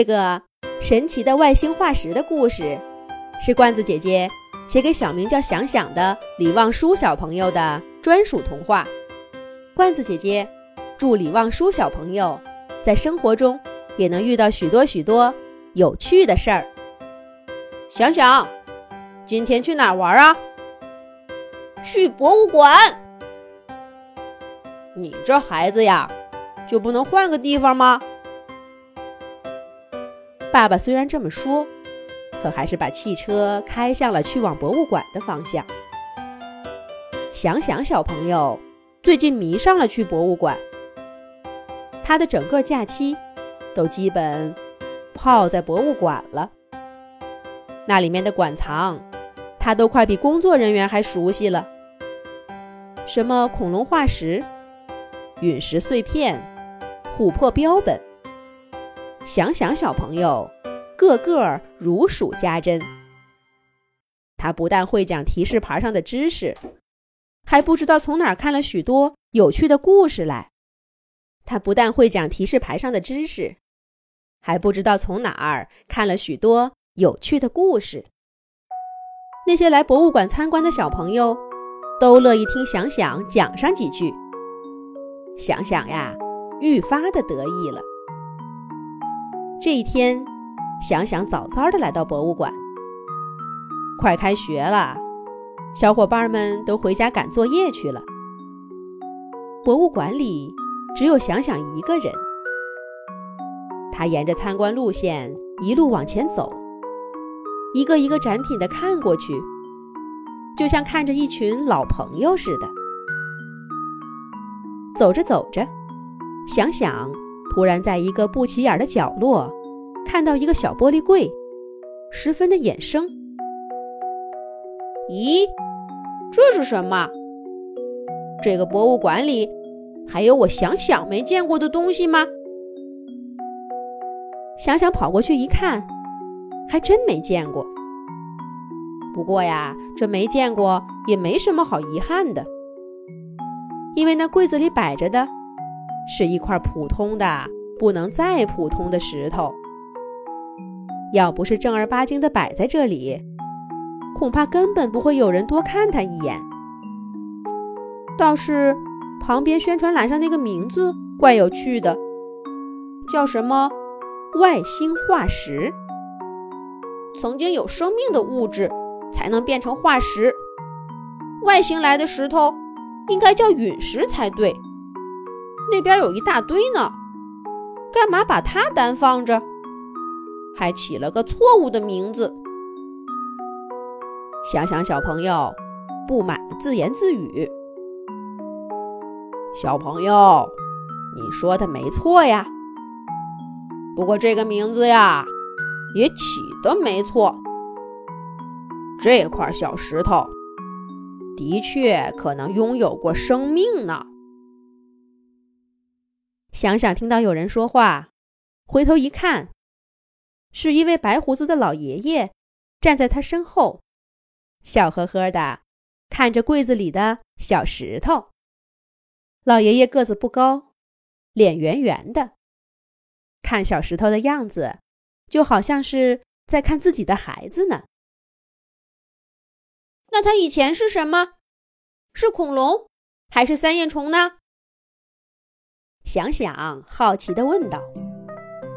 这个神奇的外星化石的故事，是罐子姐姐写给小名叫想想的李望舒小朋友的专属童话。罐子姐姐祝李望舒小朋友在生活中也能遇到许多许多有趣的事儿。想想，今天去哪玩啊？去博物馆。你这孩子呀，就不能换个地方吗？爸爸虽然这么说，可还是把汽车开向了去往博物馆的方向。想想小朋友最近迷上了去博物馆，他的整个假期都基本泡在博物馆了。那里面的馆藏，他都快比工作人员还熟悉了。什么恐龙化石、陨石碎片、琥珀标本。想想小朋友，个个如数家珍。他不但会讲提示牌上的知识，还不知道从哪儿看了许多有趣的故事来。他不但会讲提示牌上的知识，还不知道从哪儿看了许多有趣的故事。那些来博物馆参观的小朋友，都乐意听想想讲上几句。想想呀，愈发的得意了。这一天，想想早早的来到博物馆。快开学了，小伙伴们都回家赶作业去了。博物馆里只有想想一个人。他沿着参观路线一路往前走，一个一个展品的看过去，就像看着一群老朋友似的。走着走着，想想。突然，在一个不起眼的角落，看到一个小玻璃柜，十分的眼生。咦，这是什么？这个博物馆里还有我想想没见过的东西吗？想想跑过去一看，还真没见过。不过呀，这没见过也没什么好遗憾的，因为那柜子里摆着的。是一块普通的不能再普通的石头，要不是正儿八经的摆在这里，恐怕根本不会有人多看它一眼。倒是旁边宣传栏上那个名字怪有趣的，叫什么“外星化石”。曾经有生命的物质才能变成化石，外星来的石头应该叫陨石才对。那边有一大堆呢，干嘛把它单放着？还起了个错误的名字。想想小朋友不满的自言自语：“小朋友，你说的没错呀。不过这个名字呀，也起的没错。这块小石头的确可能拥有过生命呢。”想想听到有人说话，回头一看，是一位白胡子的老爷爷站在他身后，笑呵呵的看着柜子里的小石头。老爷爷个子不高，脸圆圆的，看小石头的样子，就好像是在看自己的孩子呢。那他以前是什么？是恐龙，还是三叶虫呢？想想，好奇地问道：“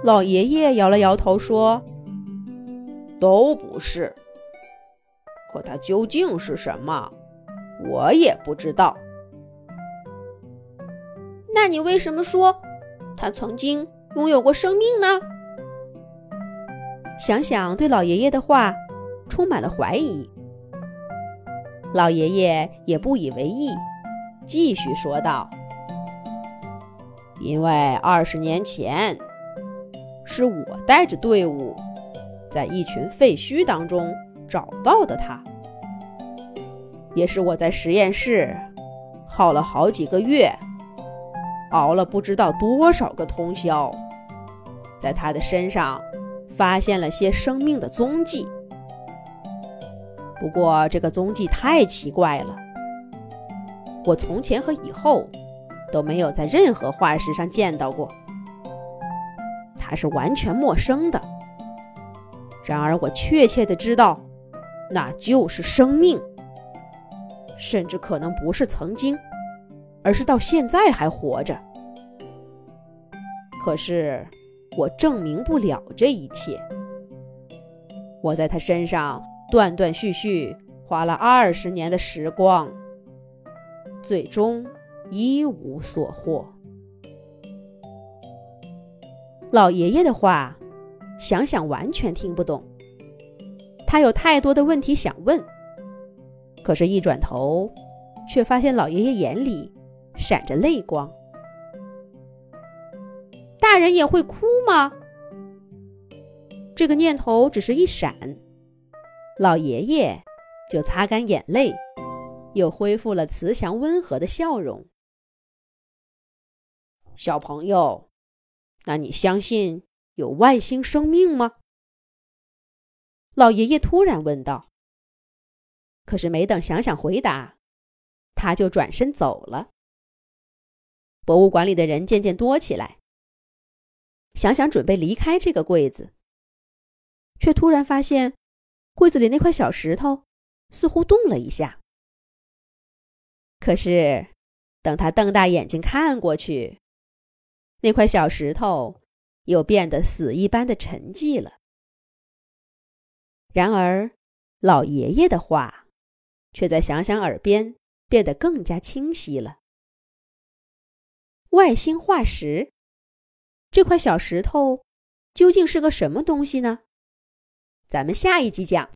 老爷爷摇了摇头说：‘都不是。可它究竟是什么，我也不知道。’那你为什么说它曾经拥有过生命呢？”想想对老爷爷的话充满了怀疑。老爷爷也不以为意，继续说道。因为二十年前，是我带着队伍，在一群废墟当中找到的他，也是我在实验室耗了好几个月，熬了不知道多少个通宵，在他的身上发现了些生命的踪迹。不过这个踪迹太奇怪了，我从前和以后。都没有在任何化石上见到过。它是完全陌生的。然而，我确切的知道，那就是生命，甚至可能不是曾经，而是到现在还活着。可是，我证明不了这一切。我在他身上断断续续花了二十年的时光，最终一无所获。老爷爷的话。想想完全听不懂，他有太多的问题想问，可是，一转头，却发现老爷爷眼里闪着泪光。大人也会哭吗？这个念头只是一闪，老爷爷就擦干眼泪，又恢复了慈祥温和的笑容。小朋友，那你相信？有外星生命吗？老爷爷突然问道。可是没等想想回答，他就转身走了。博物馆里的人渐渐多起来。想想准备离开这个柜子，却突然发现柜子里那块小石头似乎动了一下。可是等他瞪大眼睛看过去，那块小石头。又变得死一般的沉寂了。然而，老爷爷的话却在想想耳边变得更加清晰了。外星化石，这块小石头究竟是个什么东西呢？咱们下一集讲。